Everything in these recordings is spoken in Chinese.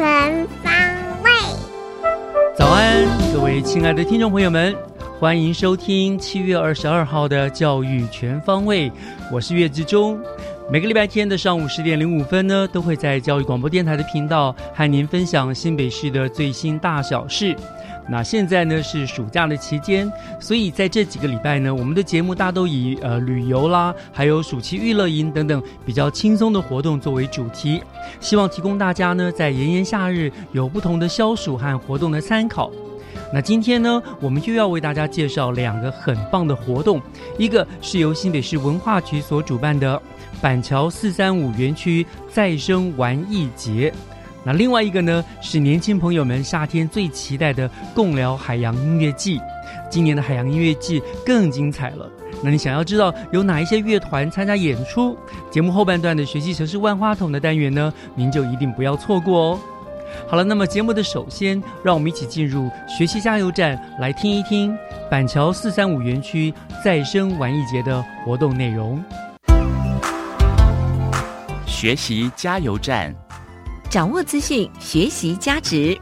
全方位，早安，各位亲爱的听众朋友们，欢迎收听七月二十二号的教育全方位。我是岳志忠，每个礼拜天的上午十点零五分呢，都会在教育广播电台的频道和您分享新北市的最新大小事。那现在呢是暑假的期间，所以在这几个礼拜呢，我们的节目大都以呃旅游啦，还有暑期娱乐营等等比较轻松的活动作为主题，希望提供大家呢在炎炎夏日有不同的消暑和活动的参考。那今天呢，我们又要为大家介绍两个很棒的活动，一个是由新北市文化局所主办的板桥四三五园区再生玩艺节。那另外一个呢，是年轻朋友们夏天最期待的共聊海洋音乐季。今年的海洋音乐季更精彩了。那你想要知道有哪一些乐团参加演出？节目后半段的学习城市万花筒的单元呢，您就一定不要错过哦。好了，那么节目的首先，让我们一起进入学习加油站，来听一听板桥四三五园区再生玩艺节的活动内容。学习加油站。掌握资讯，学习价值。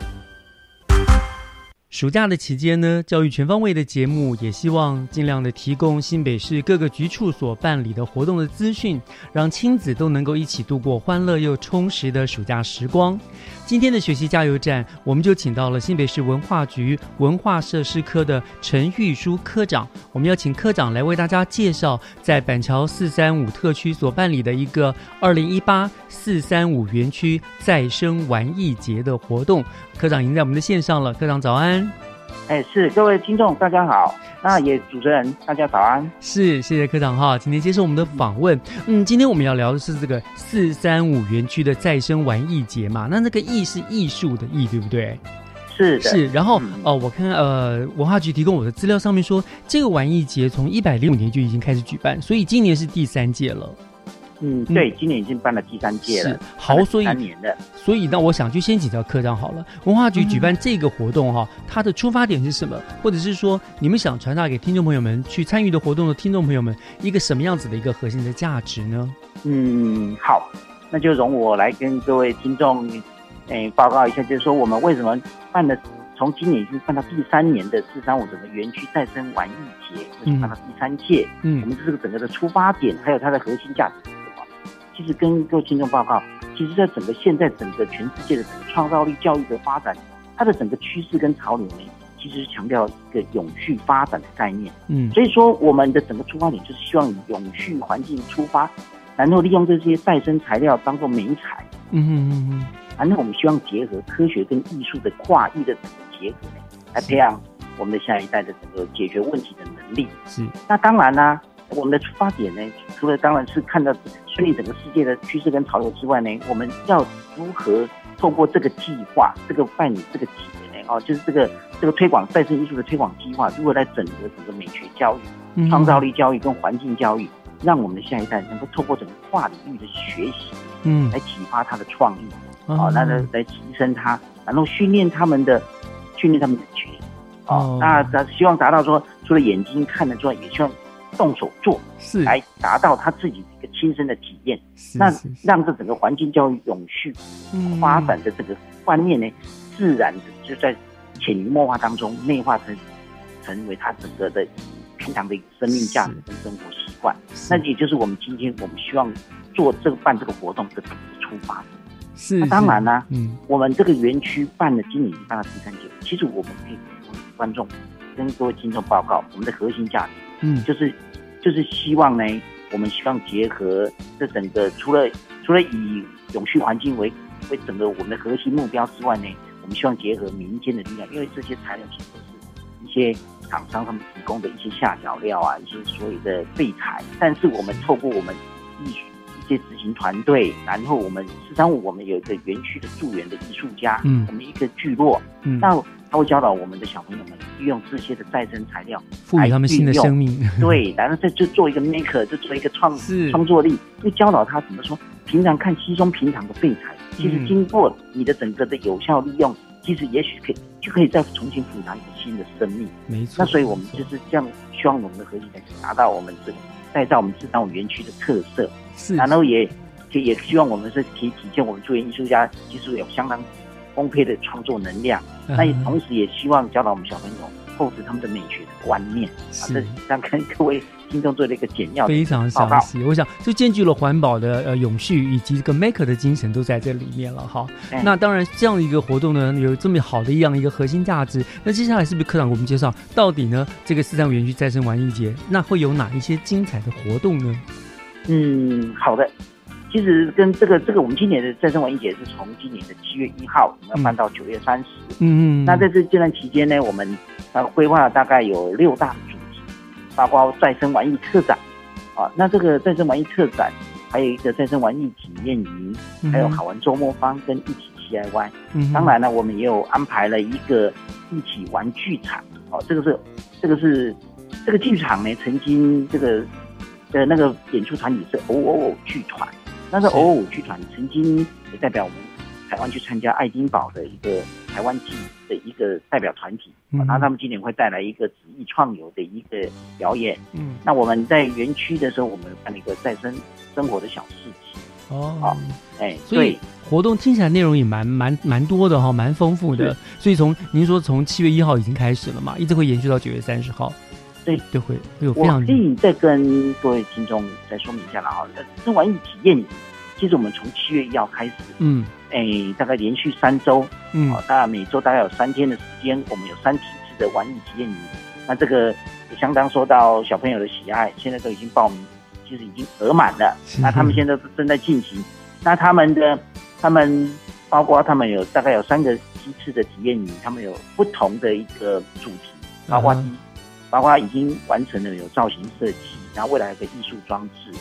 暑假的期间呢，教育全方位的节目也希望尽量的提供新北市各个局处所办理的活动的资讯，让亲子都能够一起度过欢乐又充实的暑假时光。今天的学习加油站，我们就请到了新北市文化局文化设施科的陈玉书科长。我们要请科长来为大家介绍在板桥四三五特区所办理的一个二零一八四三五园区再生玩艺节的活动。科长已经在我们的线上了，科长早安。哎，是各位听众大家好。那也主持人，大家早安。是，谢谢科长哈，今天接受我们的访问。嗯，今天我们要聊的是这个四三五园区的再生玩艺节嘛？那那个艺是艺术的艺，对不对？是是。然后哦，我看呃文化局提供我的资料上面说，这个玩艺节从一百零五年就已经开始举办，所以今年是第三届了。嗯，对，今年已经办了第三届了。好，所以三年的，所以那我想就先请教科长好了。文化局举办这个活动哈，它的出发点是什么？或者是说，你们想传达给听众朋友们去参与的活动的听众朋友们一个什么样子的一个核心的价值呢？嗯，好，那就容我来跟各位听众诶报告一下，就是说我们为什么办了从今年已经办到第三年的四三五整个园区再生玩艺节，办到第三届。嗯，我们这个整个的出发点还有它的核心价值。其实跟各位听众报告，其实在整个现在整个全世界的整个创造力教育的发展，它的整个趋势跟潮流呢，其实是强调一个永续发展的概念。嗯，所以说我们的整个出发点就是希望以永续环境出发，然后利用这些再生材料当做美材。嗯嗯嗯嗯，然后我们希望结合科学跟艺术的跨域的整个结合，来培养我们的下一代的整个解决问题的能力。是，那当然呢。我们的出发点呢，除了当然是看到顺应整个世界的趋势跟潮流之外呢，我们要如何透过这个计划、这个办理这个节呢？哦，就是这个这个推广再生艺术的推广计划，如何来整合整个美学教育、创造力教育跟环境教育，让我们的下一代能够透过整个跨领域的学习，嗯，来启发他的创意，哦，那来来提升他，然后训练他们的训练他们的学习，哦，那咱希望达到说，除了眼睛看得之外，也希望。动手做，是。来达到他自己的一个亲身的体验，那让这整个环境教育永续发展的这个观念呢，自然的就在潜移默化当中内化成成为他整个的平常的生命价值跟生活习惯。那也就是我们今天我们希望做这个办这个活动的出发。是，那当然啦，嗯，我们这个园区办了今年办了第三届，其实我们可以跟观众跟各位听众报告，我们的核心价值，嗯，就是就是希望呢，我们希望结合这整个除了除了以永续环境为为整个我们的核心目标之外呢，我们希望结合民间的力量，因为这些材料其实都是一些厂商他们提供的一些下脚料啊，一些所有的废材，但是我们透过我们艺一。些执行团队，然后我们四三五，我们有一个园区的助园的艺术家，嗯，我们一个聚落，嗯，那他会教导我们的小朋友们利用这些的再生材料，赋予他们新的生命，对，然后再就做一个 maker，就做一个创创作力，就教导他怎么说，平常看稀松平常的废材，其实经过你的整个的有效利用，其实也许可以就可以再重新赋予一个新的生命，没错。那所以我们就是这样，希望我们的核心才达到我们这个再造我们四三五园区的特色。是。然后也也也希望我们是可以体现我们作为艺术家，其实有相当丰沛的创作能量。那也同时也希望教导我们小朋友厚植他们的美学的观念。啊，这样跟各位听众做了一个简要非常详细。我想就兼具了环保的呃永续以及这个 maker 的精神都在这里面了哈。那当然这样的一个活动呢，有这么好的一样一个核心价值。那接下来是不是科长给我们介绍到底呢？这个四三五园区再生玩艺节那会有哪一些精彩的活动呢？嗯，好的。其实跟这个这个，我们今年的再生文艺节是从今年的七月一号，我们要办到九月三十。嗯嗯。那在这这段期间呢，我们呃规划了大概有六大主题，包括再生玩艺特展啊。那这个再生玩艺特展，还有一个再生玩艺体验营，还有好玩周末方跟一起 DIY。嗯。当然呢，我们也有安排了一个一起玩剧场。哦，这个是这个是这个剧场呢，曾经这个。的那个演出团体是偶偶偶剧团，那个偶偶剧团曾经也代表我们台湾去参加爱丁堡的一个台湾剧的一个代表团体，然后他们今年会带来一个纸艺创游的一个表演。嗯，那我们在园区的时候，我们办了一个再生生活的小市集。哦，哎，所以活动听起来内容也蛮蛮蛮多的哈，蛮丰富的。所以从您说从七月一号已经开始了嘛，一直会延续到九月三十号。对，就会有。我可以再跟各位听众再说明一下了哈。这玩意体验，其实我们从七月一号开始，嗯，哎，大概连续三周，嗯，大概每周大概有三天的时间，我们有三体次的玩意体验营。那这个相当受到小朋友的喜爱，现在都已经报名，其实已经额满了。那他们现在正在进行。那他们的，他们包括他们有大概有三个批次的体验营，他们有不同的一个主题，包括第。包括已经完成了有造型设计，然后未来的艺术装置。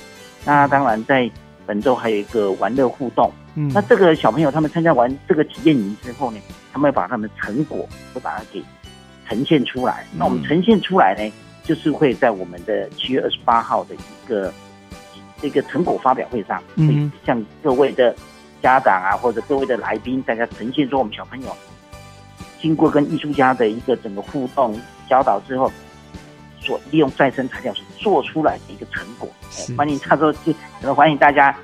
那当然在本周还有一个玩乐互动。嗯，那这个小朋友他们参加完这个体验营之后呢，他们会把他们的成果会把它给呈现出来。那我们呈现出来呢，就是会在我们的七月二十八号的一个这个成果发表会上，会向各位的家长啊或者各位的来宾，大家呈现说我们小朋友经过跟艺术家的一个整个互动教导之后。所利用再生材料所做出来的一个成果，欢迎他说就欢迎大家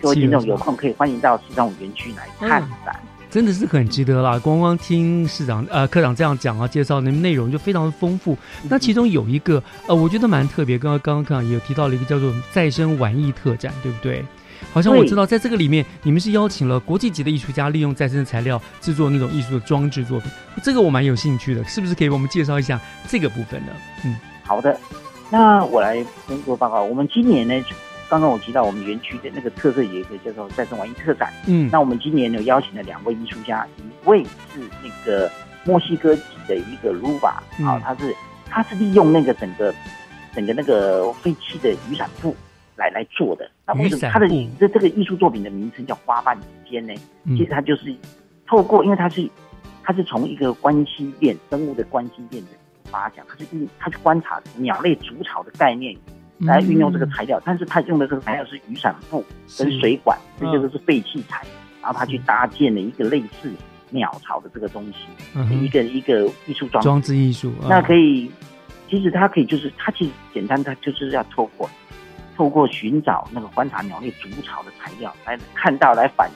各位听众有空可以欢迎到市长五园区来看展，真的是很值得啦！光光听市长呃科长这样讲啊，介绍的内容就非常的丰富。那其中有一个呃，我觉得蛮特别，刚刚刚刚科长也有提到了一个叫做再生玩艺特展，对不对？好像我知道在这个里面，你们是邀请了国际级的艺术家，利用再生材料制作那种艺术的装置作品，这个我蛮有兴趣的，是不是可以为我们介绍一下这个部分呢？嗯。好的，那我来跟各位报告。我们今年呢，刚刚我提到我们园区的那个特色有一个叫做再生玩艺特展。嗯，那我们今年呢邀请了两位艺术家，一位是那个墨西哥籍的一个 Ruba，啊，他是他是利用那个整个整个那个废弃的雨伞布来来做的。那为什么他的这这个艺术作品的名称叫花瓣之间呢？其实他就是透过，因为他是他是从一个关系链生物的关系链的。发奖，他是运，他去观察鸟类筑巢的概念来运用这个材料，但是他用的这个材料是雨伞布跟水管，这些都是废弃材，然后他去搭建了一个类似鸟巢的这个东西，一个一个艺术装装置艺术。那可以，其实它可以就是它其实简单，它就是要透过透过寻找那个观察鸟类筑巢的材料，来看到来反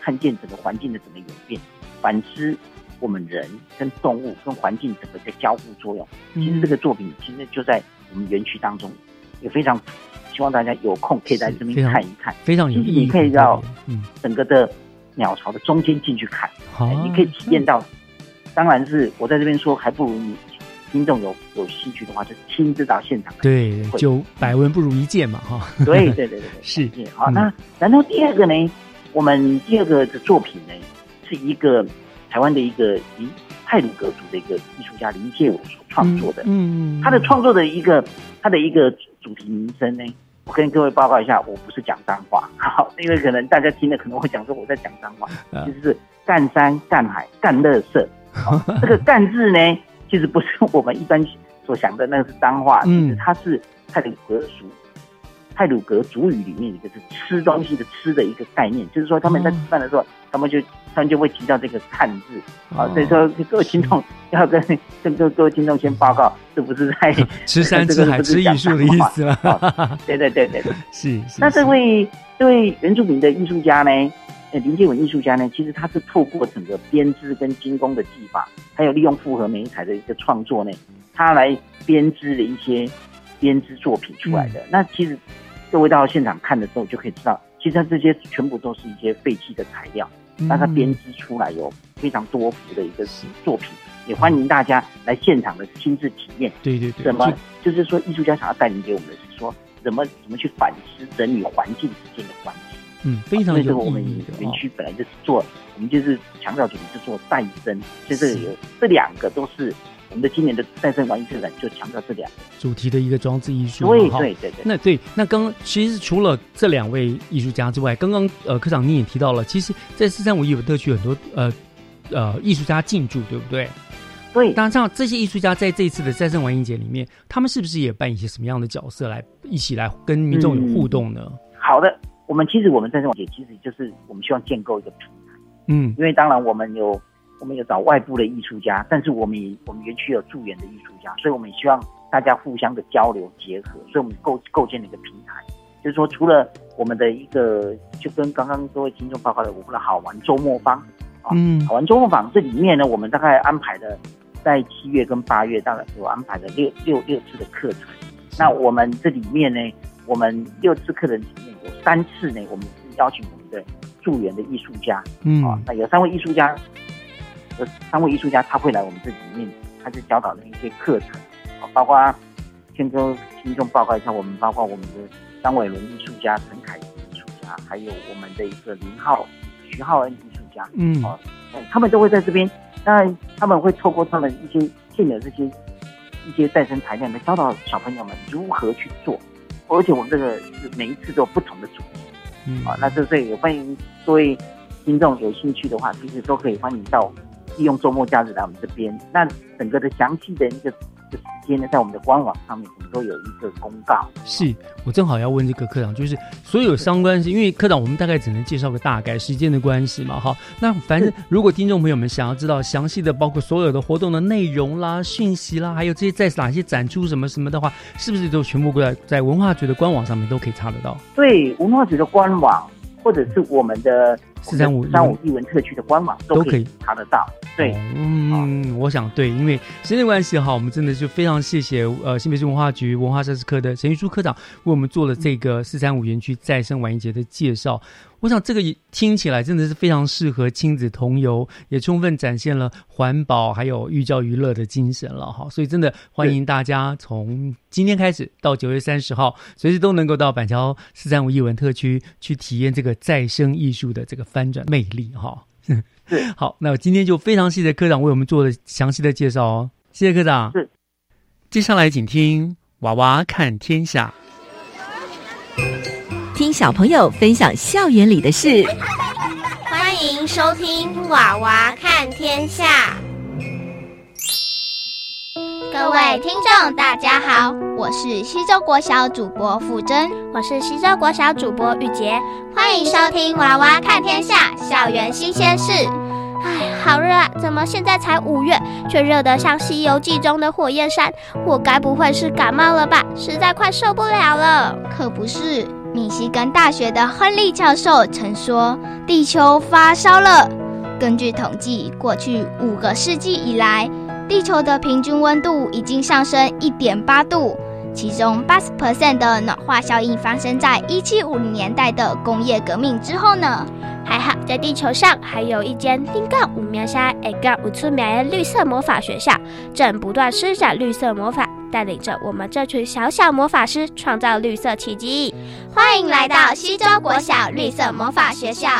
看见整个环境的整个演变，反思我们人跟动物跟环境整个的交互作用。其实这个作品其实就在我们园区当中，也非常希望大家有空可以在这边看一看。非常有意义。你可以到嗯整个的鸟巢的中间进去看，你可以体验到。当然是我在这边说，还不如你听众有有兴趣的话，就亲自到现场。对，就百闻不如一见嘛，哈。对对对对，是。好，那然后第二个呢，我们第二个的作品呢，是一个台湾的一个以泰鲁格族的一个艺术家林介伟所创作的。嗯嗯。他的创作的一个他的一个主题名称呢，我跟各位报告一下，我不是讲脏话，好，因为可能大家听了可能会讲说我在讲脏话，其实是干山干海干乐色。这个“干”字呢，其实不是我们一般所想的那个是脏话，其实，它是泰鲁格族泰鲁格族语里面一个是吃东西的“吃”的一个概念，就是说他们在吃饭的时候，他们就他们就会提到这个“看”字，啊，所以说各位听众要跟跟各各位听众先报告，这不是在 吃山吃海吃艺术的意思了，对对对对 对，是。那这位这位原住民的艺术家呢？呃，林建文艺术家呢，其实他是透过整个编织跟精工的技法，还有利用复合媒材的一个创作呢，他来编织的一些编织作品出来的。那其实各位到现场看的时候，就可以知道，其实这些全部都是一些废弃的材料，那它编织出来有非常多幅的一个作品，也欢迎大家来现场的亲自体验。对对对，怎么就是说艺术家想要带领给我们的是说，怎么怎么去反思整理环境之间的关系。嗯，非常有我们园区本来就是做，我们就是强调主题是做再生，所以这个有这两个都是我们的今年的再生玩意特展就强调这两个主题的一个装置艺术。对对对对。那对，那刚其实除了这两位艺术家之外，刚刚呃科长你也提到了，其实，在四三五艺文特区很多呃呃艺术家进驻，对不对？对。当然，像这些艺术家在这一次的再生玩艺节里面，他们是不是也扮演一些什么样的角色来一起来跟民众有互动呢？好的。我们其实我们在这种也其实就是我们希望建构一个平台，嗯，因为当然我们有我们有找外部的艺术家，但是我们也我们园区有驻园的艺术家，所以我们也希望大家互相的交流结合，所以我们构构建了一个平台，就是说除了我们的一个就跟刚刚各位听众报告的我们的好玩周末坊啊，嗯，好玩周末坊这里面呢，我们大概安排的在七月跟八月大概有安排了六六六次的课程，那我们这里面呢，我们六次课程里面有。三次呢，我们是邀请我们的助园的艺术家，嗯，啊，那有三位艺术家，有三位艺术家他会来我们这里面，他是教导的一些课程，啊，包括先跟听众报告一下，我们包括我们的张伟伦艺术家、陈凯艺术家，还有我们的一个林浩、徐浩恩艺术家，嗯，啊，他们都会在这边，当然他们会透过他们一些现有这些一些再生材料来教导小朋友们如何去做。而且我们这个是每一次都有不同的主题，嗯，啊，那这这也欢迎各位听众有兴趣的话，其实都可以欢迎到利用周末假日来我们这边。那整个的详细的一个。的时间呢，在我们的官网上面，我们都有一个公告。是我正好要问这个科长，就是所有相关因为科长我们大概只能介绍个大概，时间的关系嘛，哈。那反正如果听众朋友们想要知道详细的，包括所有的活动的内容啦、讯息啦，还有这些在哪些展出什么什么的话，是不是都全部过来在文化局的官网上面都可以查得到？对，文化局的官网。或者是我们的四三五三五艺文特区的官网都可以查得到。对，嗯，我想对，因为时间关系哈，我们真的就非常谢谢呃新北市文化局文化设施科的陈玉书科长为我们做了这个四三五园区再生玩意节的介绍。我想这个听起来真的是非常适合亲子同游，也充分展现了环保还有寓教于乐的精神了哈。所以真的欢迎大家从今天开始到九月三十号，随时都能够到板桥四三五艺文特区去体验这个再生艺术的这个翻转魅力哈。好，那我今天就非常谢谢科长为我们做了详细的介绍哦，谢谢科长。是，接下来请听娃娃看天下。听小朋友分享校园里的事，欢迎收听《娃娃看天下》。各位听众，大家好，我是西周国小主播傅真，我是西周国小主播玉洁，欢迎收听《娃娃看天下》校园新鲜事。哎，好好热啊！怎么现在才五月，却热得像《西游记》中的火焰山？我该不会是感冒了吧？实在快受不了了。可不是，密西根大学的亨利教授曾说，地球发烧了。根据统计，过去五个世纪以来，地球的平均温度已经上升一点八度，其中八十 percent 的暖化效应发生在一七五零年代的工业革命之后呢。还好，在地球上还有一间丁杠五苗下一杠五村苗的绿色魔法学校，正不断施展绿色魔法，带领着我们这群小小魔法师创造绿色奇迹。欢迎来到西周国小绿色魔法学校。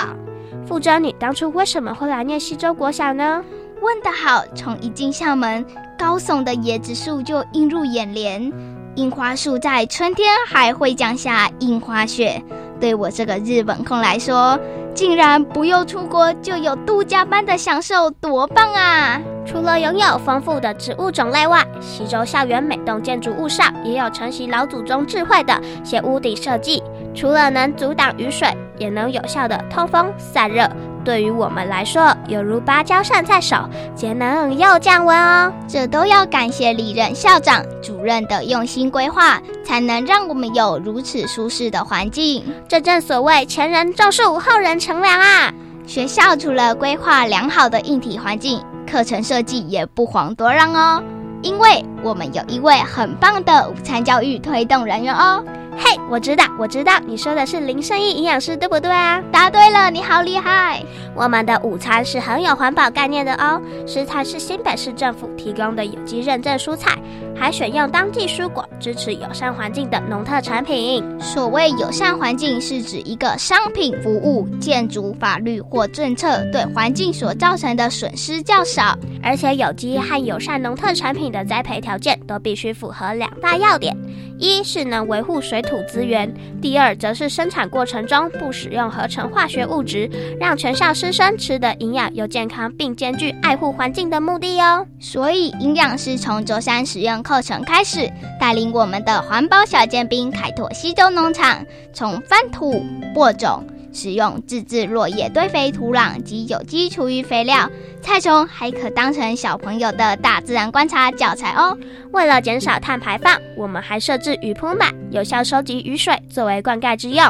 傅珍，你当初为什么会来念西周国小呢？问得好，从一进校门，高耸的椰子树就映入眼帘。樱花树在春天还会降下樱花雪，对我这个日本控来说。竟然不用出国就有度假般的享受，多棒啊！除了拥有丰富的植物种类外，西周校园每栋建筑物上也有承袭老祖宗智慧的斜屋顶设计，除了能阻挡雨水，也能有效的通风散热。对于我们来说，犹如芭蕉扇在手，节能又降温哦。这都要感谢李任校长、主任的用心规划，才能让我们有如此舒适的环境。这正所谓前人种树，后人乘凉啊！学校除了规划良好的硬体环境，课程设计也不遑多让哦。因为我们有一位很棒的午餐教育推动人员哦。嘿，我知道，我知道，你说的是林胜义营养师，对不对啊？答对了，你好厉害！我们的午餐是很有环保概念的哦，食材是新北市政府提供的有机认证蔬菜，还选用当季蔬果，支持友善环境的农特产品。所谓友善环境，是指一个商品、服务、建筑、法律或政策对环境所造成的损失较少，而且有机和友善农特产品的栽培条件都必须符合两大要点。一是能维护水土资源，第二则是生产过程中不使用合成化学物质，让全校师生吃的营养又健康，并兼具爱护环境的目的哦。所以营养师从周三使用课程开始，带领我们的环保小尖兵开拓西洲农场，从翻土播种。使用自制落叶堆肥土壤及有机厨余肥料，菜虫还可当成小朋友的大自然观察教材哦。为了减少碳排放，我们还设置雨铺满，有效收集雨水作为灌溉之用。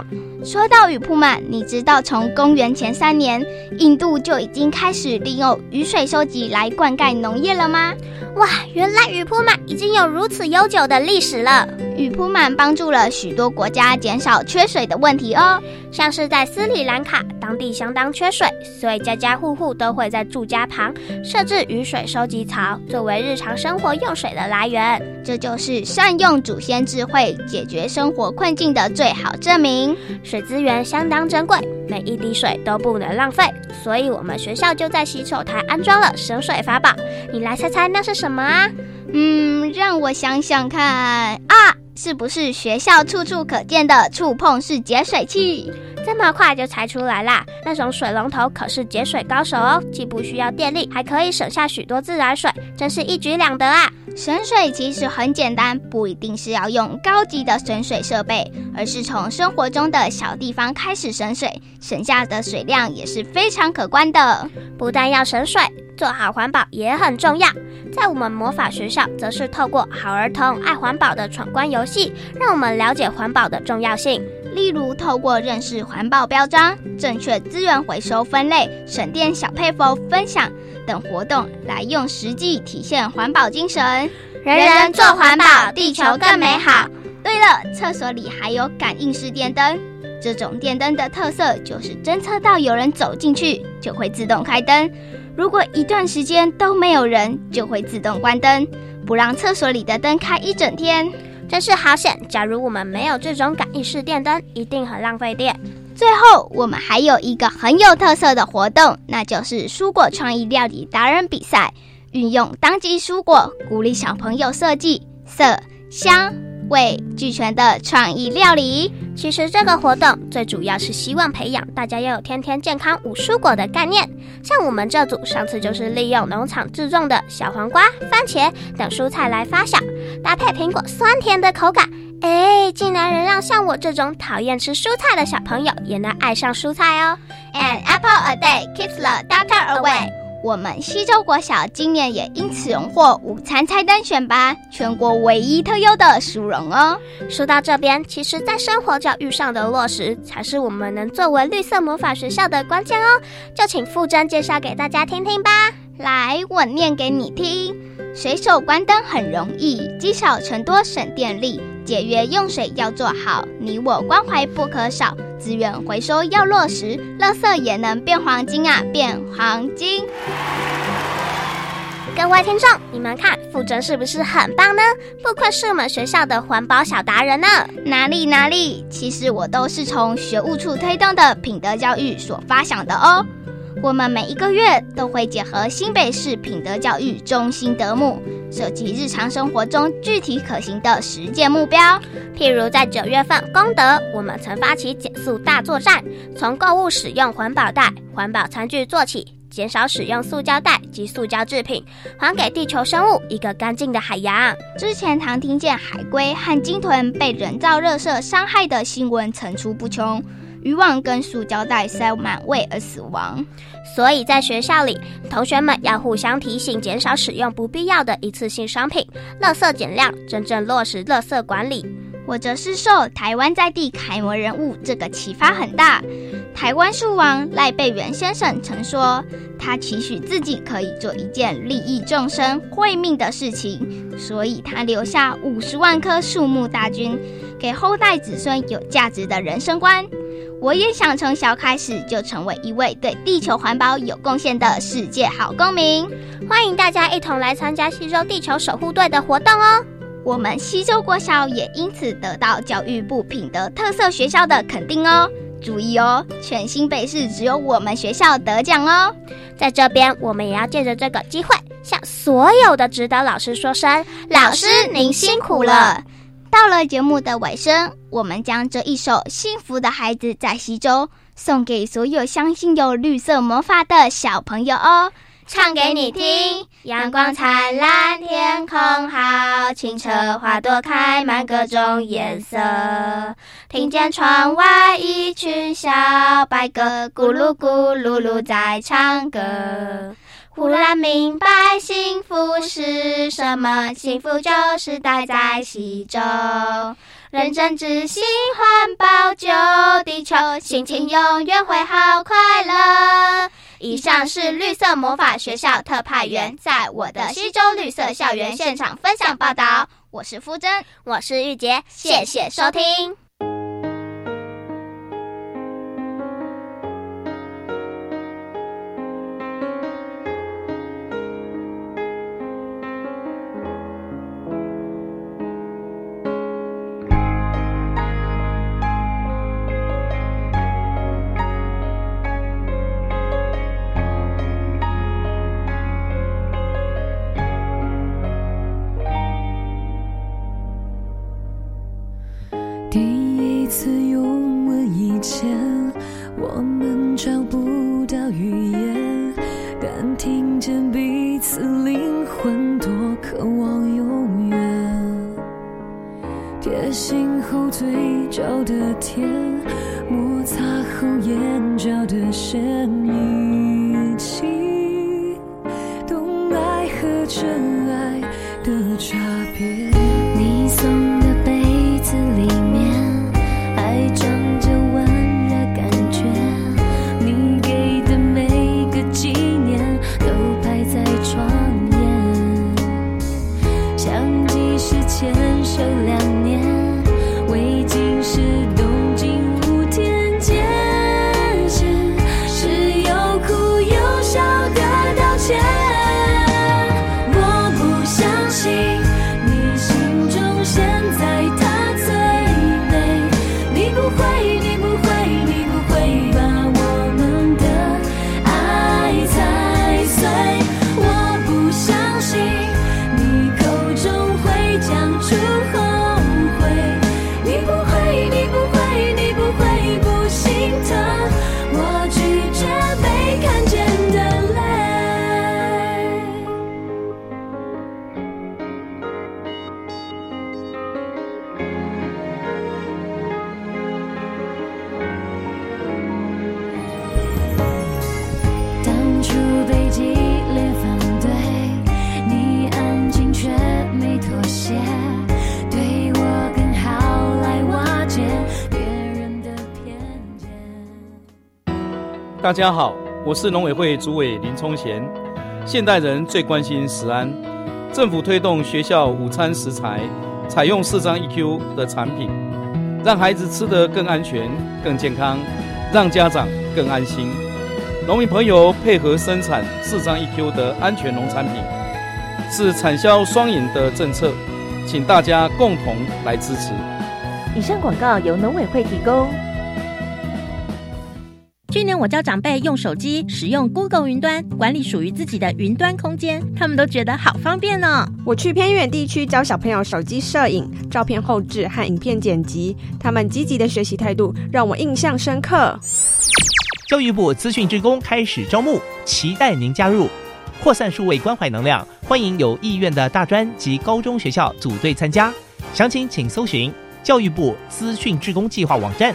说到雨铺满，你知道从公元前三年，印度就已经开始利用雨水收集来灌溉农业了吗？哇，原来雨铺满已经有如此悠久的历史了。雨铺满帮助了许多国家减少缺水的问题哦，像是在斯里兰卡，当地相当缺水，所以家家户户都会在住家旁设置雨水收集槽，作为日常生活用水的来源。这就是善用祖先智慧解决生活困境的最好证明。水资源相当珍贵，每一滴水都不能浪费，所以我们学校就在洗手台安装了省水法宝。你来猜猜那是什么啊？嗯，让我想想看啊。是不是学校处处可见的触碰式节水器？这么快就猜出来啦？那种水龙头可是节水高手哦，既不需要电力，还可以省下许多自来水，真是一举两得啊！省水其实很简单，不一定是要用高级的省水设备，而是从生活中的小地方开始省水，省下的水量也是非常可观的。不但要省水。做好环保也很重要，在我们魔法学校，则是透过好儿童爱环保的闯关游戏，让我们了解环保的重要性。例如，透过认识环环保标章、正确资源回收分类、省电小配方分享等活动，来用实际体现环保精神。人人做环保，地球更美好。对了，厕所里还有感应式电灯，这种电灯的特色就是侦测到有人走进去，就会自动开灯。如果一段时间都没有人，就会自动关灯，不让厕所里的灯开一整天，真是好险！假如我们没有这种感应式电灯，一定很浪费电。最后，我们还有一个很有特色的活动，那就是蔬果创意料理达人比赛，运用当季蔬果，鼓励小朋友设计色香。味俱全的创意料理，其实这个活动最主要是希望培养大家要有天天健康五蔬果的概念。像我们这组上次就是利用农场自种的小黄瓜、番茄等蔬菜来发酵，搭配苹果酸甜的口感，哎，竟然能让像我这种讨厌吃蔬菜的小朋友也能爱上蔬菜哦。An apple a day keeps the doctor away。我们西周国小今年也因此荣获午餐菜单选拔全国唯一特优的殊荣哦。说到这边，其实，在生活教育上的落实，才是我们能作为绿色魔法学校的关键哦。就请傅真介绍给大家听听吧。来，我念给你听：随手关灯很容易，积少成多省电力，节约用水要做好，你我关怀不可少。资源回收要落实，垃圾也能变黄金啊，变黄金！各位听众，你们看傅真是不是很棒呢？不愧是我们学校的环保小达人呢！哪里哪里，其实我都是从学务处推动的品德教育所发想的哦。我们每一个月都会结合新北市品德教育中心德目，设计日常生活中具体可行的实践目标。譬如在九月份功德，我们曾发起减速大作战，从购物使用环保袋、环保餐具做起，减少使用塑胶袋及塑胶制品，还给地球生物一个干净的海洋。之前常听见海龟和鲸豚被人造热射伤害的新闻层出不穷。渔网跟塑胶袋塞满胃而死亡，所以在学校里，同学们要互相提醒，减少使用不必要的一次性商品，垃圾减量，真正落实垃圾管理。我则是受台湾在地楷模人物这个启发很大。台湾树王赖贝元先生曾说，他期许自己可以做一件利益众生、惠命的事情，所以他留下五十万棵树木大军，给后代子孙有价值的人生观。我也想从小开始就成为一位对地球环保有贡献的世界好公民。欢迎大家一同来参加西周地球守护队的活动哦！我们西周国小也因此得到教育部品德特色学校的肯定哦。注意哦，全新北市只有我们学校得奖哦。在这边，我们也要借着这个机会，向所有的指导老师说声：老师您辛苦了。到了节目的尾声，我们将这一首《幸福的孩子在西周》送给所有相信有绿色魔法的小朋友哦，唱给你听。阳光灿烂，天空好清澈，花朵开满各种颜色。听见窗外一群小白鸽，咕噜咕噜噜在唱歌。忽然明白幸福是什么，幸福就是待在西周，认真执行环保救地球，心情永远会好快乐。以上是绿色魔法学校特派员在我的西周绿色校园现场分享报道，我是夫真，我是玉洁，谢谢收听。大家好，我是农委会主委林聪贤。现代人最关心食安，政府推动学校午餐食材采用四张 EQ 的产品，让孩子吃得更安全、更健康，让家长更安心。农民朋友配合生产四张 EQ 的安全农产品，是产销双赢的政策，请大家共同来支持。以上广告由农委会提供。去年我教长辈用手机使用 Google 云端管理属于自己的云端空间，他们都觉得好方便呢。我去偏远地区教小朋友手机摄影、照片后置和影片剪辑，他们积极的学习态度让我印象深刻。教育部资讯职工开始招募，期待您加入，扩散数位关怀能量，欢迎有意愿的大专及高中学校组队参加。详情请搜寻教育部资讯职工计划网站。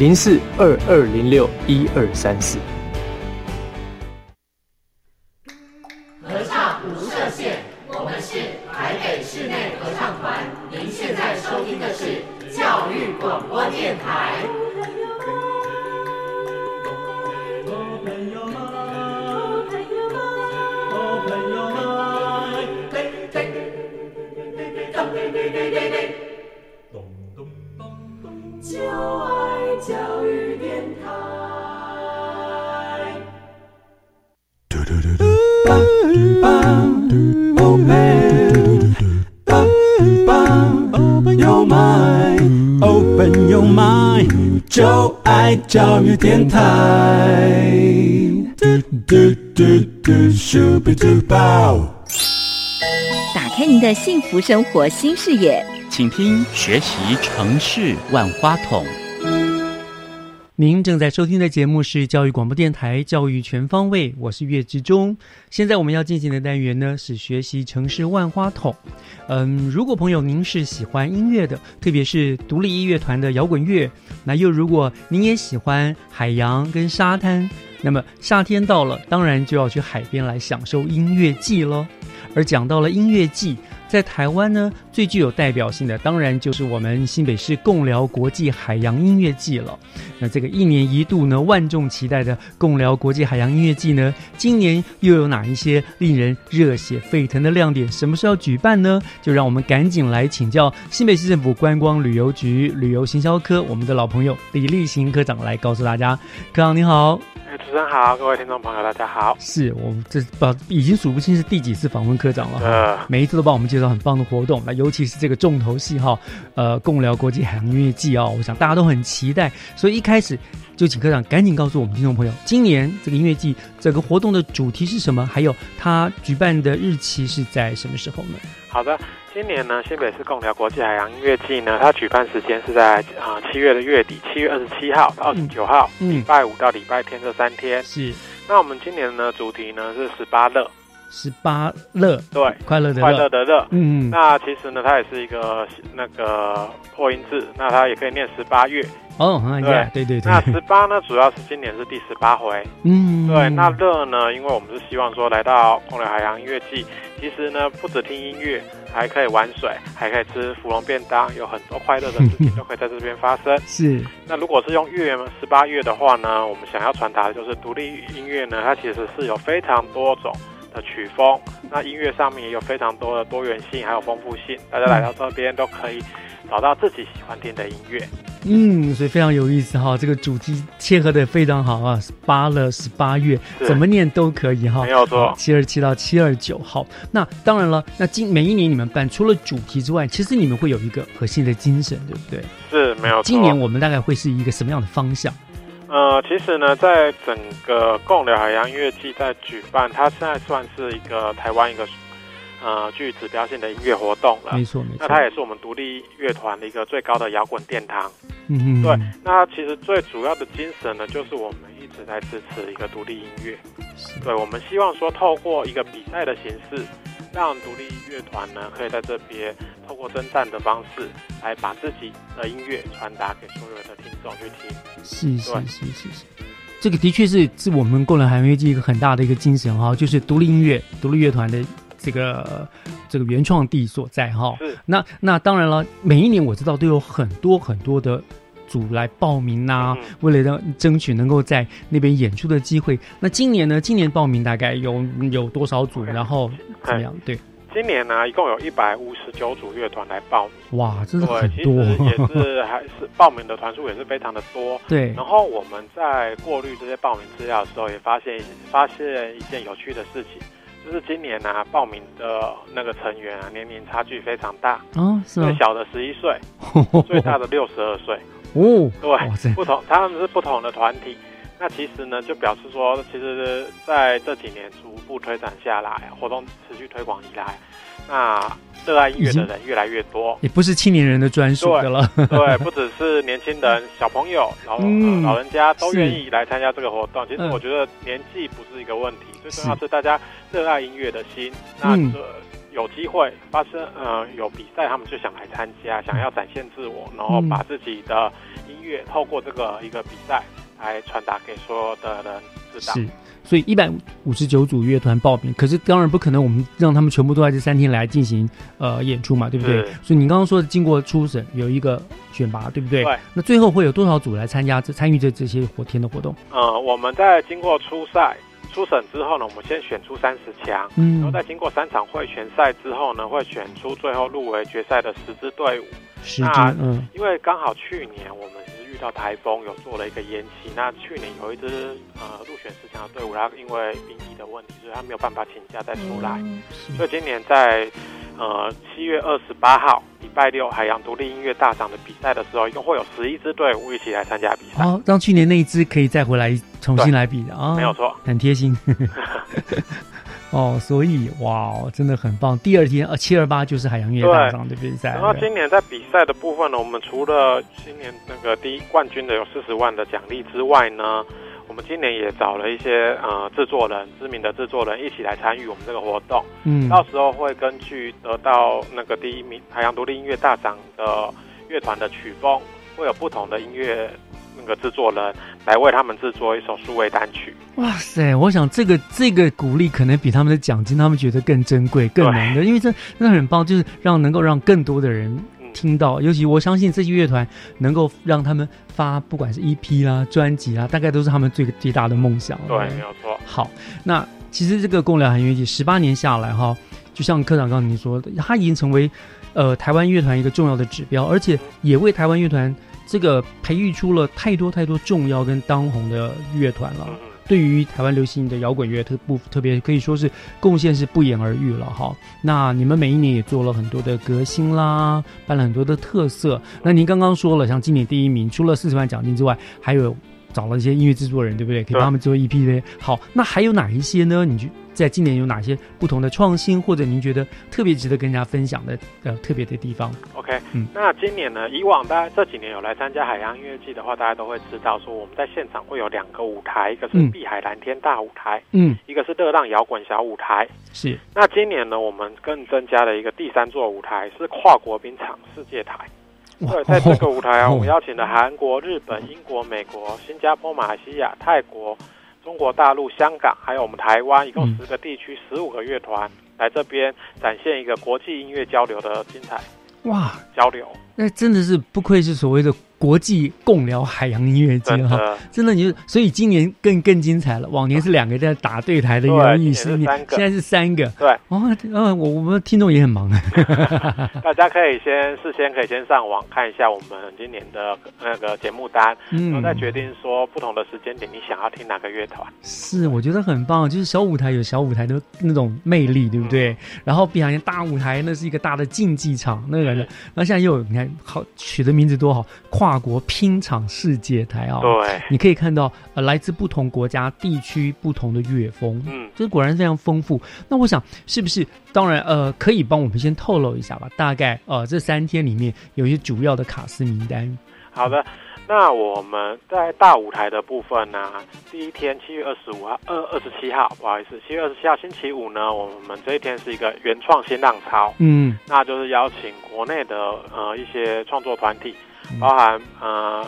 零四二二零六一二三四。教育电台。打开您的幸福生活新视野，请听学习城市万花筒。您正在收听的节目是教育广播电台《教育全方位》，我是岳志忠。现在我们要进行的单元呢是学习城市万花筒。嗯，如果朋友您是喜欢音乐的，特别是独立音乐团的摇滚乐，那又如果您也喜欢海洋跟沙滩，那么夏天到了，当然就要去海边来享受音乐季喽。而讲到了音乐季。在台湾呢，最具有代表性的当然就是我们新北市共寮国际海洋音乐季了。那这个一年一度呢，万众期待的共寮国际海洋音乐季呢，今年又有哪一些令人热血沸腾的亮点？什么时候举办呢？就让我们赶紧来请教新北市政府观光旅游局旅游行销科我们的老朋友李立行科长来告诉大家。科长你好。主持人好，各位听众朋友，大家好。是我们这把已经数不清是第几次访问科长了哈，每一次都帮我们介绍很棒的活动，那尤其是这个重头戏哈，呃，共聊国际海洋音乐季哦，我想大家都很期待，所以一开始就请科长赶紧告诉我们听众朋友，今年这个音乐季整个活动的主题是什么，还有它举办的日期是在什么时候呢？好的。今年呢，新北市共聊国际海洋音乐季呢，它举办时间是在啊七月的月底，七月二十七号到二十九号，礼拜五到礼拜天这三天。是。那我们今年呢，主题呢是十八乐。十八乐。对，快乐的快乐的乐。嗯。那其实呢，它也是一个那个破音字，那它也可以念十八月。哦，对对对对。那十八呢，主要是今年是第十八回。嗯。对，那乐呢，因为我们是希望说来到共聊海洋音乐季，其实呢，不止听音乐。还可以玩水，还可以吃芙蓉便当，有很多快乐的事情都可以在这边发生。是。那如果是用月十八月的话呢，我们想要传达的就是独立音乐呢，它其实是有非常多种的曲风，那音乐上面也有非常多的多元性，还有丰富性。大家来到这边都可以找到自己喜欢听的音乐。嗯，所以非常有意思哈，这个主题切合的非常好啊，八了十八月怎么念都可以哈，没有错，七二七到七二九号。那当然了，那今每一年你们办除了主题之外，其实你们会有一个核心的精神，对不对？是没有错。今年我们大概会是一个什么样的方向？呃，其实呢，在整个共聊海洋音乐季在举办，它现在算是一个台湾一个。呃，具指标性的音乐活动了，没错没错。那它也是我们独立乐团的一个最高的摇滚殿堂。嗯嗯。对，那其实最主要的精神呢，就是我们一直在支持一个独立音乐。对，我们希望说透过一个比赛的形式，让独立乐团呢可以在这边透过征战的方式，来把自己的音乐传达给所有的听众去听。是是是是是，这个的确是是我们共良海洋乐季一个很大的一个精神哈，就是独立音乐、独立乐团的这个这个原创地所在哈。是。那那当然了，每一年我知道都有很多很多的。组来报名呐，为了让争取能够在那边演出的机会。那今年呢？今年报名大概有有多少组？然后怎么样？对，今年呢，一共有一百五十九组乐团来报名。哇，真的很多，也是还是报名的团数也是非常的多。对。然后我们在过滤这些报名资料的时候，也发现发现一件有趣的事情，就是今年呢，报名的那个成员啊，年龄差距非常大。哦，是最小的十一岁，最大的六十二岁。哦，对，不同，他们是不同的团体。那其实呢，就表示说，其实在这几年逐步推展下来，活动持续推广以来，那热爱音乐的人越来越多，也不是青年人的专属的了。对，不只是年轻人、小朋友、老老人家都愿意来参加这个活动。其实我觉得年纪不是一个问题，最重要是大家热爱音乐的心。那有机会发生，呃，有比赛，他们就想来参加，想要展现自我，然后把自己的音乐透过这个一个比赛来传达给所有的人知道。是，所以一百五十九组乐团报名，可是当然不可能，我们让他们全部都在这三天来进行呃演出嘛，对不对？所以你刚刚说的经过初审有一个选拔，对不对？对。那最后会有多少组来参加这参与这这些活天的活动？呃，我们在经过初赛。初审之后呢，我们先选出三十强，嗯然后再经过三场会选赛之后呢，会选出最后入围决赛的十支队伍。十支，嗯，因为刚好去年我们是遇到台风，有做了一个延期。那去年有一支呃入选十强的队伍，他因为兵役的问题，所以他没有办法请假再出来。所以今年在呃七月二十八号礼拜六海洋独立音乐大赏的比赛的时候，一共会有十一支队伍一起来参加比赛。哦，让去年那一支可以再回来。重新来比的啊，没有错，很贴心 哦，所以哇，真的很棒。第二天呃，七二八就是海洋音乐大奖的比赛。然后今年在比赛的部分呢，我们除了今年那个第一冠军的有四十万的奖励之外呢，我们今年也找了一些呃制作人，知名的制作人一起来参与我们这个活动。嗯，到时候会根据得到那个第一名海洋独立音乐大奖的乐团的曲风，会有不同的音乐。那个制作人来为他们制作一首数位单曲。哇塞！我想这个这个鼓励可能比他们的奖金他们觉得更珍贵、更难得，因为这真的很棒，就是让能够让更多的人听到。尤其我相信这些乐团能够让他们发，不管是 EP 啦、专辑啦，大概都是他们最最大的梦想。对，没有错。好，那其实这个共疗韩乐季十八年下来哈，就像科长刚才您说的，它已经成为呃台湾乐团一个重要的指标，而且也为台湾乐团。这个培育出了太多太多重要跟当红的乐团了，对于台湾流行的摇滚乐特不特别可以说是贡献是不言而喻了哈。那你们每一年也做了很多的革新啦，办了很多的特色。那您刚刚说了，像今年第一名，除了四十万奖金之外，还有找了一些音乐制作人，对不对？可以帮他们做 EP 的。好，那还有哪一些呢？你就。在今年有哪些不同的创新，或者您觉得特别值得跟大家分享的呃特别的地方？OK，嗯，那今年呢，以往大家这几年有来参加海洋音乐季的话，大家都会知道说我们在现场会有两个舞台，一个是碧海蓝天大舞台，嗯，一个是热浪摇滚小舞台。是。那今年呢，我们更增加了一个第三座舞台，是跨国冰场世界台。对，在这个舞台啊，我们邀请了韩国、日本、英国、美国、新加坡、马来西亚、泰国。中国大陆、香港，还有我们台湾，一共十个地区、十五个乐团来这边展现一个国际音乐交流的精彩哇交流。那真的是不愧是所谓的。国际共聊海洋音乐节哈，真的你就所以今年更更精彩了。往年是两个在打对台的原意是现在是三个。对，哦，呃，我我们听众也很忙啊。大家可以先事先可以先上网看一下我们今年的那个节目单，然后再决定说不同的时间点你想要听哪个乐团。是，我觉得很棒，就是小舞台有小舞台的那种魅力，对不对？然后比方大舞台那是一个大的竞技场，那个，然后现在又有你看好取的名字多好，跨。跨国拼场世界台啊，对，你可以看到呃来自不同国家地区不同的乐风，嗯，这果然非常丰富。那我想是不是当然呃可以帮我们先透露一下吧？大概呃这三天里面有一些主要的卡司名单。好的，那我们在大舞台的部分呢，第一天七月二十五号，二二十七号，不好意思，七月二十七号星期五呢，我们这一天是一个原创新浪潮，嗯，那就是邀请国内的呃一些创作团体，包含呃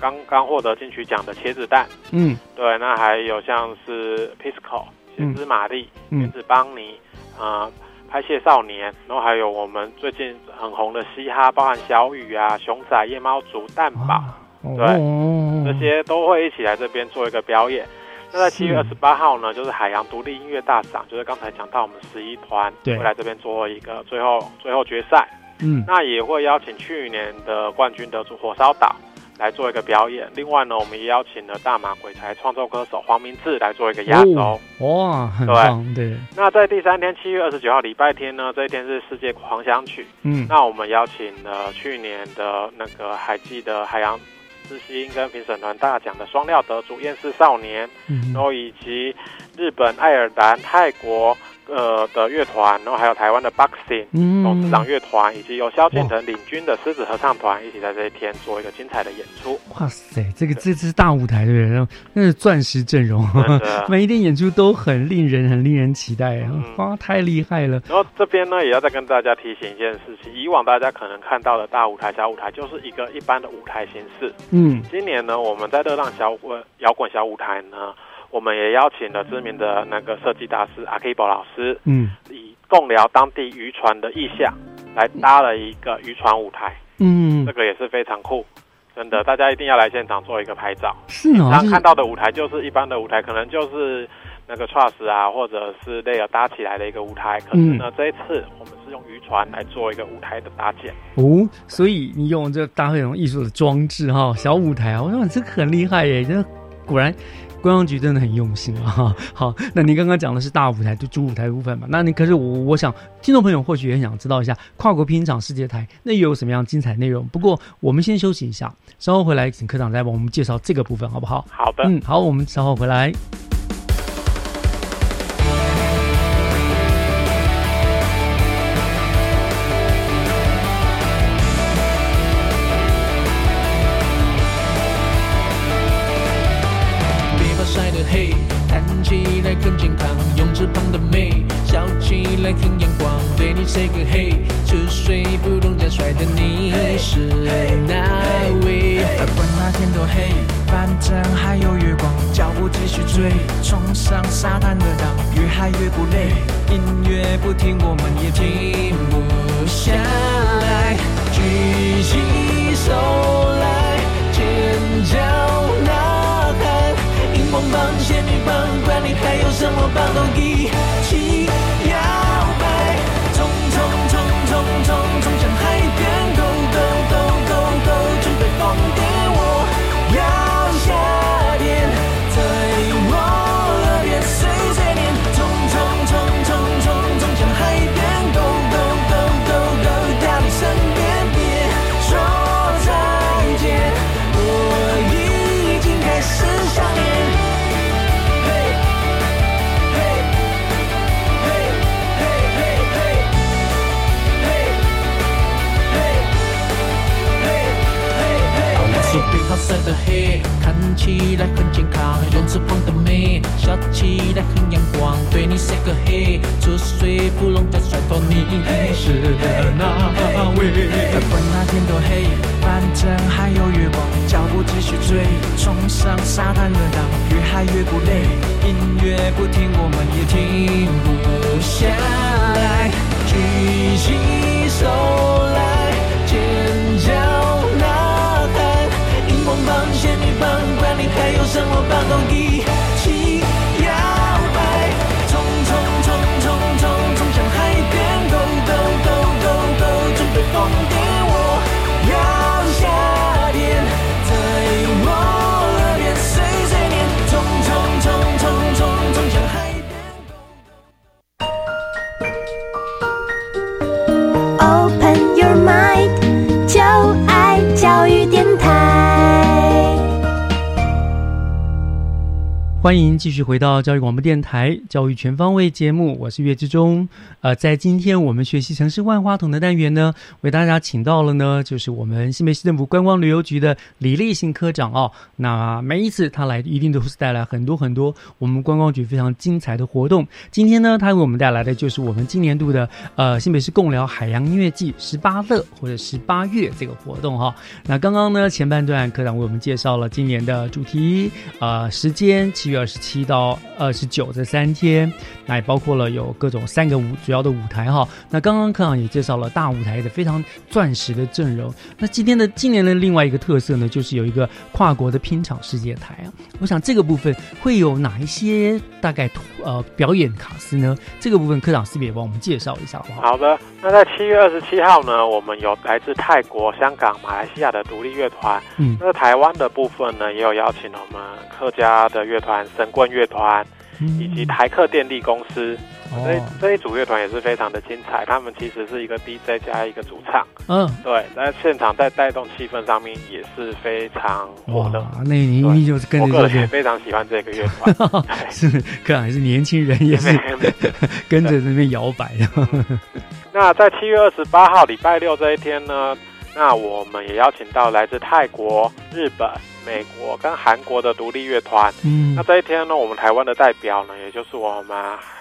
刚刚获得金曲奖的茄子蛋，嗯，对，那还有像是 Pisco、嗯。先知玛丽、嗯。原子邦尼，啊。拍谢少年，然后还有我们最近很红的嘻哈，包含小雨啊、熊仔、夜猫族、蛋堡，对，哦这些都会一起来这边做一个表演。那在七月二十八号呢，就是海洋独立音乐大赏，就是刚才讲到我们十一团对会来这边做一个最后最后决赛。嗯那也会邀请去年的冠军得主火烧岛来做一个表演。另外呢，我们也邀请了大马鬼才创作歌手黄明志来做一个压轴。哦哇，很对棒，对，那在第三天，七月二十九号礼拜天呢，这一天是世界狂想曲。嗯那我们邀请了去年的那个还记得海洋之星跟评审团大奖的双料得主厌世少年，嗯然后以及日本、爱尔兰、泰国呃的乐团，然后还有台湾的 Boxing 嗯董事长乐团，以及由萧敬腾领军的狮子合唱团一起在这一天做一个精彩的演出。哇塞，这个这次大舞台对不对？然后那是钻石阵容，每一天演出都很令人很令人期待，嗯哇，太厉害了。然后这边呢，也要再跟大家提醒一件事情：以往大家可能看到的大舞台、小舞台，就是一个一般的舞台形式。嗯今年呢，我们在热浪小滚摇滚小舞台呢，我们也邀请了知名的那个设计大师阿 K 宝老师，嗯以共聊当地渔船的意象来搭了一个渔船舞台，嗯这，个也是非常酷。真的，大家一定要来现场做一个拍照。是哦，就是常看到的舞台就是一般的舞台，可能就是那个 truss 啊，或者是那个搭起来的一个舞台。可是嗯呢，这一次我们是用渔船来做一个舞台的搭建。哦，所以你用这搭配这种艺术的装置哈，小舞台啊，我说这个很厉害耶，这果然。观光局真的很用心啊！好，那您刚刚讲的是大舞台，就主舞台部分嘛？那你可是我，我想听众朋友或许也很想知道一下跨国拼场世界台那又有什么样精彩内容？不过我们先休息一下，稍后回来请科长再帮我们介绍这个部分，好不好？好的，嗯，好，我们稍后回来。是哪位？管那天多黑，反正还有月光，脚步继续追，冲上沙滩的浪，越嗨越不累，音乐不停，我们也听的黑，看起来很健康，泳池旁的美，笑起来很阳光，对你 say 个 hey，出水芙蓉再甩头，你。是哪位？管那天多黑，反正还有月光，脚步继续追，冲上沙滩的浪，越嗨越不累，音乐不停，我们也停不下来，举起手来，帮管理还有生活八后羿欢迎继续回到教育广播电台教育全方位节目，我是岳志忠。呃，在今天我们学习城市万花筒的单元呢，为大家请到了呢，就是我们新北市政府观光旅游局的李立新科长哦。那每一次他来，一定都是带来很多很多我们观光局非常精彩的活动。今天呢，他为我们带来的就是我们今年度的呃新北市共聊海洋音乐季十八乐或者十八月这个活动哈。那刚刚呢前半段科长为我们介绍了今年的主题，呃，时间七月。二十七到二十九这三天，那也包括了有各种三个舞主要的舞台哈。那刚刚科长也介绍了大舞台的非常钻石的阵容。那今天的今年的另外一个特色呢，就是有一个跨国的拼场世界台啊。我想这个部分会有哪一些大概呃表演卡司呢？这个部分科长是不是也帮我们介绍一下好不好？好的。那在七月二十七号呢，我们有来自泰国、香港、马来西亚的独立乐团。嗯。那台湾的部分呢，也有邀请了我们客家的乐团。神棍乐团以及台客电力公司，这这一组乐团也是非常的精彩。他们其实是一个 DJ 加一个主唱，嗯，对，在现场在带动气氛上面也是非常火的。那你你就是跟着也非常喜欢这个乐团，是可能还是年轻人也是 跟着那边摇摆的。那在七月二十八号礼拜六这一天呢？那我们也邀请到来自泰国、日本、美国跟韩国的独立乐团。嗯，那这一天呢，我们台湾的代表呢，也就是我们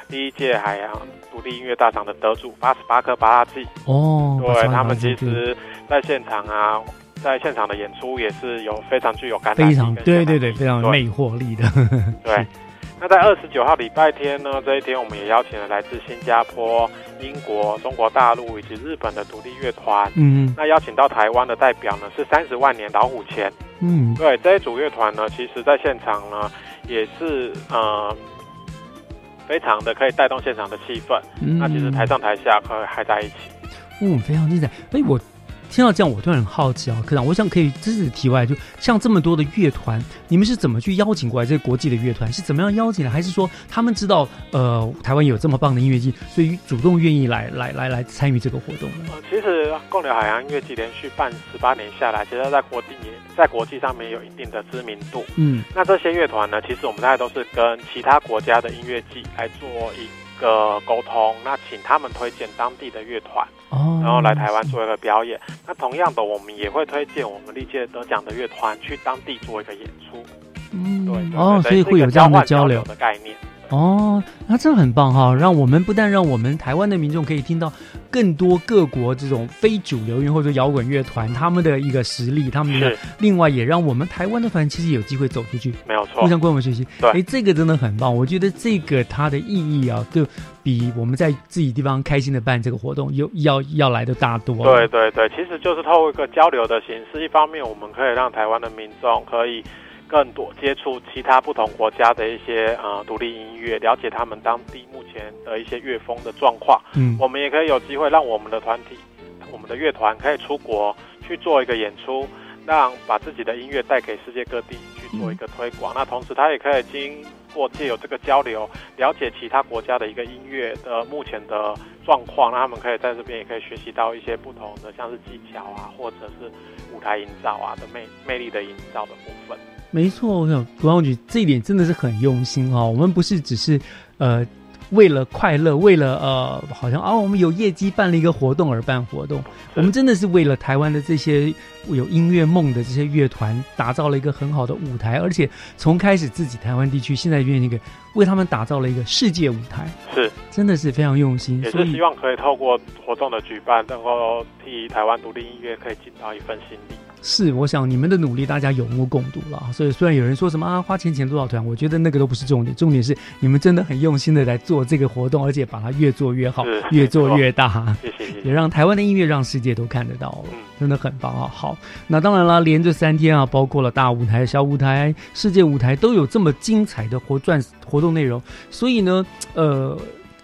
第一届海洋独立音乐大赏的得主八十八颗巴拉季。哦，对他们其实在现场啊，在现场的演出也是有非常具有感染力，非常对对对，非常有魅惑力的。对。那在二十九号礼拜天呢，这一天我们也邀请了来自新加坡、英国、中国大陆以及日本的独立乐团。嗯，那邀请到台湾的代表呢是三十万年老虎钳。嗯，对，这一组乐团呢，其实在现场呢也是呃非常的可以带动现场的气氛。那其实台上台下可以嗨在一起。嗯，非常精彩。哎，我。听到这样，我突然很好奇啊，科长，我想可以这是题外，就像这么多的乐团，你们是怎么去邀请过来这个国际的乐团？是怎么样邀请的？还是说他们知道呃台湾有这么棒的音乐季，所以主动愿意来来来来参与这个活动呢？呃，其实共流海洋音乐季连续办十八年下来，其实在国际也在国际上面有一定的知名度。嗯，那这些乐团呢，其实我们大概都是跟其他国家的音乐季来做一个沟通，那请他们推荐当地的乐团。然后来台湾做一个表演，那同样的，我们也会推荐我们历届得奖的乐团去当地做一个演出。嗯，对，哦，所以会有这样的交流的概念。哦，那这很棒哈！让我们不但让我们台湾的民众可以听到更多各国这种非主流乐或者摇滚乐团他们的一个实力，他们的另外也让我们台湾的团其实有机会走出去，没有错，互相跟我们学习。对，哎，这个真的很棒，我觉得这个它的意义啊，就比我们在自己地方开心的办这个活动有要要来的大多。对对对，其实就是透过一个交流的形式，一方面我们可以让台湾的民众可以。更多接触其他不同国家的一些呃独立音乐，了解他们当地目前的一些乐风的状况。嗯，我们也可以有机会让我们的团体、我们的乐团可以出国去做一个演出，让把自己的音乐带给世界各地去做一个推广。那同时，他也可以经过借由这个交流，了解其他国家的一个音乐的目前的状况。那他们可以在这边也可以学习到一些不同的，像是技巧啊，或者是舞台营造啊的魅魅力的营造的部分。没错，我想国光局这一点真的是很用心哈。我们不是只是呃为了快乐，为了呃好像啊我们有业绩办了一个活动而办活动，我们真的是为了台湾的这些有音乐梦的这些乐团打造了一个很好的舞台，而且从开始自己台湾地区，现在愿意给为他们打造了一个世界舞台，是真的是非常用心，也是希望可以透过活动的举办，能够替台湾独立音乐可以尽到一份心力。是，我想你们的努力大家有目共睹了。所以虽然有人说什么啊花钱钱多少团，我觉得那个都不是重点，重点是你们真的很用心的来做这个活动，而且把它越做越好，越做越大。谢谢，也让台湾的音乐让世界都看得到了，真的很棒啊！好，那当然了，连着三天啊，包括了大舞台、小舞台、世界舞台，都有这么精彩的活转活动内容，所以呢，呃，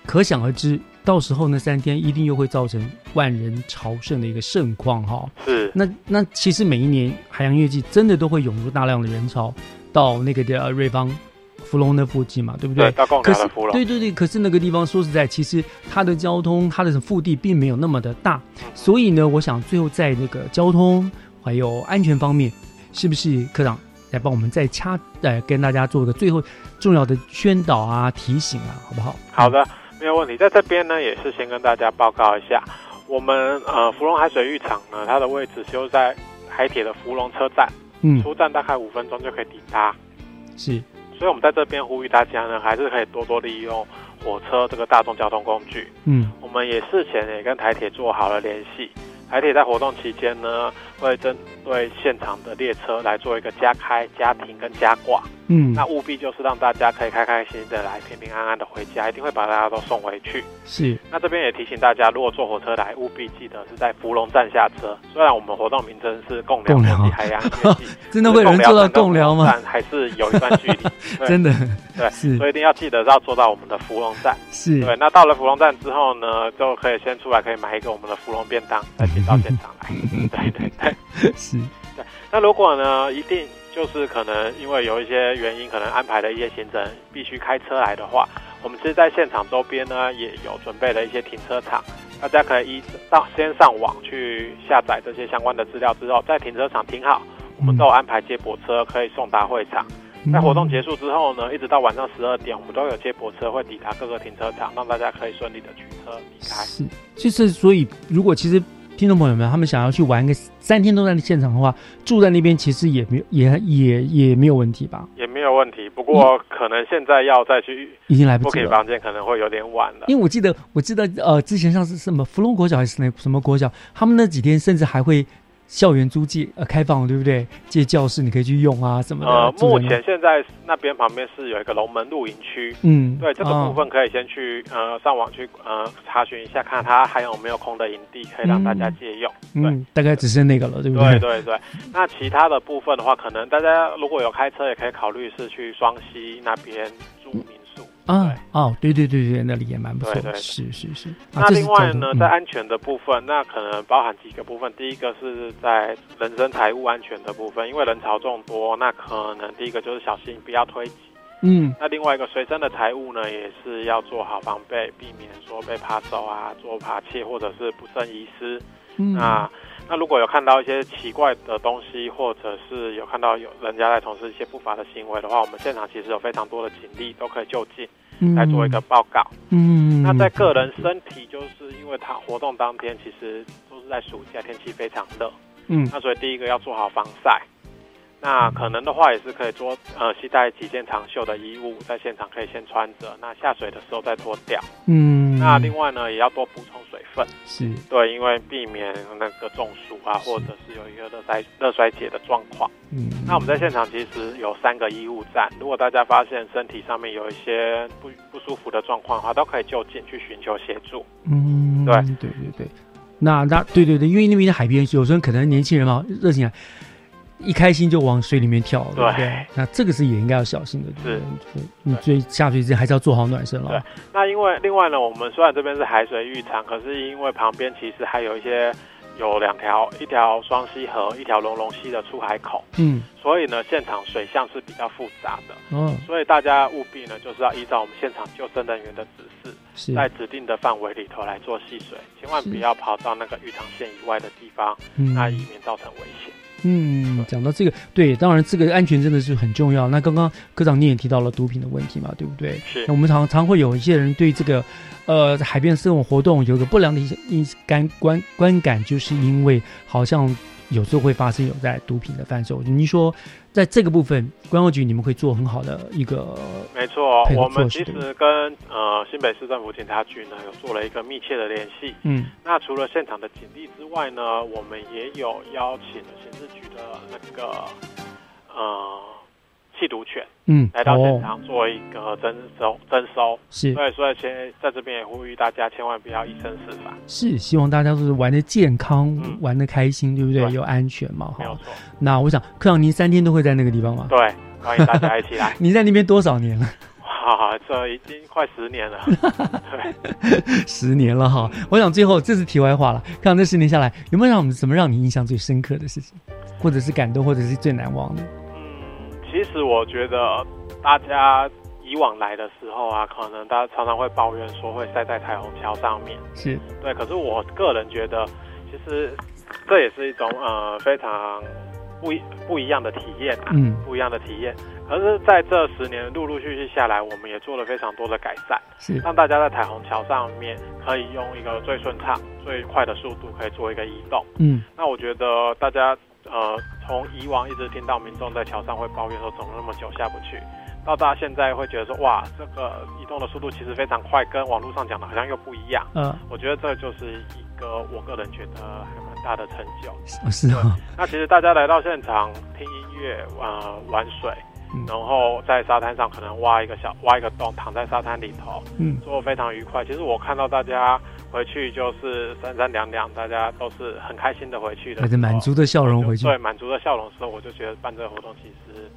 可想而知。到时候那三天一定又会造成万人朝圣的一个盛况哈。是。那那其实每一年海洋月季真的都会涌入大量的人潮到那个的瑞芳、芙蓉那附近嘛，对不对？对，到贡寮的芙蓉。对对对，可是那个地方说实在，其实它的交通、它的腹地并没有那么的大，所以呢，我想最后在那个交通还有安全方面，是不是科长来帮我们再掐呃跟大家做个最后重要的宣导啊提醒啊，好不好？好的，没有问题。在这边呢，也是先跟大家报告一下，我们呃芙蓉海水浴场呢，它的位置就在海铁的芙蓉车站，嗯出站大概五分钟就可以抵达。是，所以我们在这边呼吁大家呢，还是可以多多利用火车这个大众交通工具。嗯我们也事前也跟台铁做好了联系，台铁在活动期间呢，会针对现场的列车来做一个加开、加停跟加挂。嗯。那务必就是让大家可以开开心心的来，平平安安的回家，一定会把大家都送回去。是，那这边也提醒大家，如果坐火车来，务必记得是在芙蓉站下车。虽然我们活动名称是共聊国际海洋音乐季，真的会有人做到共聊吗？但还是有一段距离，对。真的。对，是。所以一定要记得要坐到我们的芙蓉站。是。对，那到了芙蓉站之后呢，就可以先出来，可以买一个我们的芙蓉便当，再请到现场来。对对对。是，对，那如果呢，一定就是可能因为有一些原因，可能安排了一些行程必须开车来的话，我们其实在现场周边呢也有准备了一些停车场，大家可以一上先上网去下载这些相关的资料之后，在停车场停好，我们都有安排接驳车可以送达会场。在活动结束之后呢，一直到晚上十二点，我们都有接驳车会抵达各个停车场，让大家可以顺利的取车离开。是，就是所以，如果其实听众朋友们他们想要去玩个三天都在现场的话，住在那边其实也没有也也也没有问题吧？也没有问题，不过可能现在要再去已经来不及了房间，可能会有点晚了。因为我记得，我记得呃，之前像是什么芙蓉国小还是那什么国小，他们那几天甚至还会校园租借呃开放，对不对？借教室你可以去用啊什么的。呃，目前现在那边旁边是有一个龙门露营区，嗯对这个哦部分可以先去呃上网去呃查询一下，看它还有没有空的营地可以让大家借用。嗯，大概只剩那个了，对不对对对对，那其他的部分的话，可能大家如果有开车，也可以考虑是去双溪那边住民宿。啊哦，对对对对，那里也蛮不错的，对对对是是是。啊那另外呢，嗯在安全的部分，那可能包含几个部分。第一个是在人身财物安全的部分，因为人潮众多，那可能第一个就是小心不要推挤。嗯那另外一个随身的财物呢，也是要做好防备，避免说被扒手啊、做扒窃或者是不慎遗失。嗯那那如果有看到一些奇怪的东西，或者是有看到有人家在从事一些不法的行为的话，我们现场其实有非常多的警力都可以就近嗯来做一个报告。嗯，那在个人身体，就是因为他活动当天其实都是在暑假，天气非常热，嗯那所以第一个要做好防晒。那可能的话也是可以做呃携带几件长袖的衣物，在现场可以先穿着，那下水的时候再脱掉。嗯，那另外呢，也要多补充水分，是。对，因为避免那个中暑啊，或者是有一个热衰热衰竭的状况。嗯，那我们在现场其实有三个医务站，如果大家发现身体上面有一些不不舒服的状况的话，都可以就近去寻求协助。嗯，对。对对对，那那对对对，因为那边的海边有时候可能年轻人嘛热情啊，一开心就往水里面跳，对不对对？那这个是也应该要小心的，对是？你最下水之前还是要做好暖身了对。，那因为另外呢，我们虽然这边是海水浴场，可是因为旁边其实还有一些有两条，一条双溪河，一条龙龙溪的出海口，嗯，所以呢，现场水象是比较复杂的。嗯，所以大家务必呢，就是要依照我们现场救生人员的指示，是在指定的范围里头来做戏水，千万不要跑到那个浴场线以外的地方，嗯那以免造成危险。嗯，讲到这个，对，当然这个安全真的是很重要。那刚刚科长你也提到了毒品的问题嘛，对不对？是那我们常常会有一些人对这个，呃，在海边生活活动有一个不良的一些印感观观感，就是因为好像有时候会发生有在毒品的贩售。您说在这个部分，观光局你们会做很好的一个没错我们其实跟呃新北市政府警察局呢有做了一个密切的联系。嗯，那除了现场的警力之外呢，我们也有邀请了刑事局的那个呃缉毒犬，嗯来到现哦场做一个征收征收。是所以，所以先在这边也呼吁大家千万不要以身试法。是希望大家都是玩的健康，嗯玩的开心，对不对？又安全嘛，哈。没有错。那我想，科长您三天都会在那个地方吗？。对，欢迎大家一起来 你在那边多少年了？哇，这已经快十年了。对，十年了哈。我想最后这是题外话了。科长这十年下来，有没有让我们什么让你印象最深刻的事情，或者是感动，或者是最难忘的？其实我觉得大家以往来的时候啊，可能大家常常会抱怨说会晒在彩虹桥上面。是对，可是我个人觉得，其实这也是一种呃非常不一不一样的体验啊，嗯不一样的体验。可是在这十年陆陆续续下来，我们也做了非常多的改善，是让大家在彩虹桥上面可以用一个最顺畅、最快的速度可以做一个移动。嗯那我觉得大家呃，从以往一直听到民众在桥上会抱怨说怎么那么久下不去，到大家现在会觉得说哇，这个移动的速度其实非常快，跟网络上讲的好像又不一样。嗯我觉得这就是一个我个人觉得还蛮大的成就。哦是啊，那其实大家来到现场听音乐，呃，玩水，嗯然后在沙滩上可能挖一个小挖一个洞，躺在沙滩里头，嗯做非常愉快。其实我看到大家回去就是三三两两，大家都是很开心的回去的带着满足的笑容回去对，满足的笑容的时候，我就觉得办这个活动其实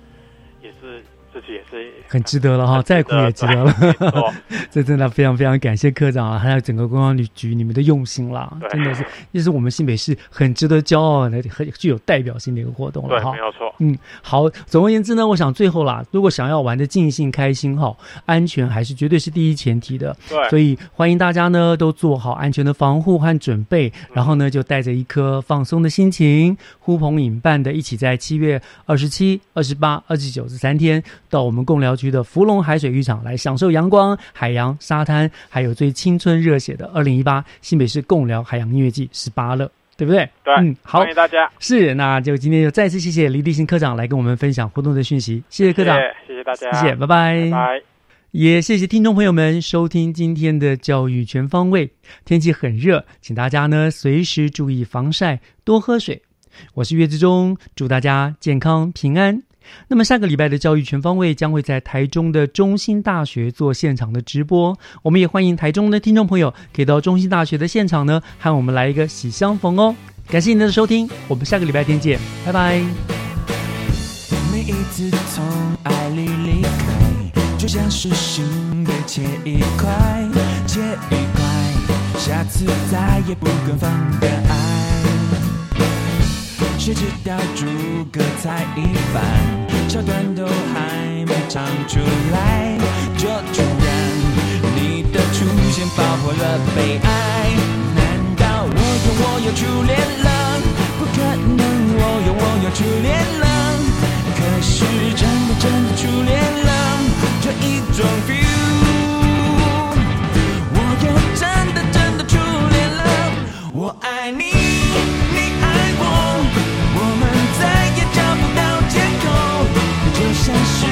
也是自己也是很值得了哈，再苦也值得了。这真的非常非常感谢科长啊，还有整个公安旅局你们的用心啦，真的是，这是我们新北市很值得骄傲的、很具有代表性的一个活动了对，哈没。有错。嗯，好。总而言之呢，我想最后啦，如果想要玩的尽兴开心哈，安全还是绝对是第一前提的。对所以欢迎大家呢都做好安全的防护和准备，然后呢就带着一颗放松的心情，呼朋引伴的一起在七月二十七、二十八、二十九这三天，到我们贡寮区的福隆海水浴场来享受阳光、海洋、沙滩，还有最青春热血的二零一八新北市贡寮海洋音乐季十八乐。对不对？对，嗯，好，欢迎大家。是，那就今天就再次谢谢李立新科长来跟我们分享活动的讯息，谢谢科长，谢谢谢谢大家，谢谢，拜拜，拜拜。也谢谢听众朋友们收听今天的教育全方位。天气很热，请大家呢随时注意防晒，多喝水。我是岳志忠，祝大家健康平安。那么下个礼拜的教育全方位将会在台中的中心大学做现场的直播，我们也欢迎台中的听众朋友可以到中心大学的现场呢，和我们来一个喜相逢哦。感谢您的收听，我们下个礼拜天见，拜拜。每一次从爱里离开，就像是心被切一块，切一块，下次再也不敢放的爱。谁知道诸葛才一半，桥段都还没唱出来，就突然你的出现爆破了悲哀。难道我有我有初恋了？不可能，我有我有初恋了。可是真的真的初恋了，这一种 feel，我又真的真的初恋了。我爱，你是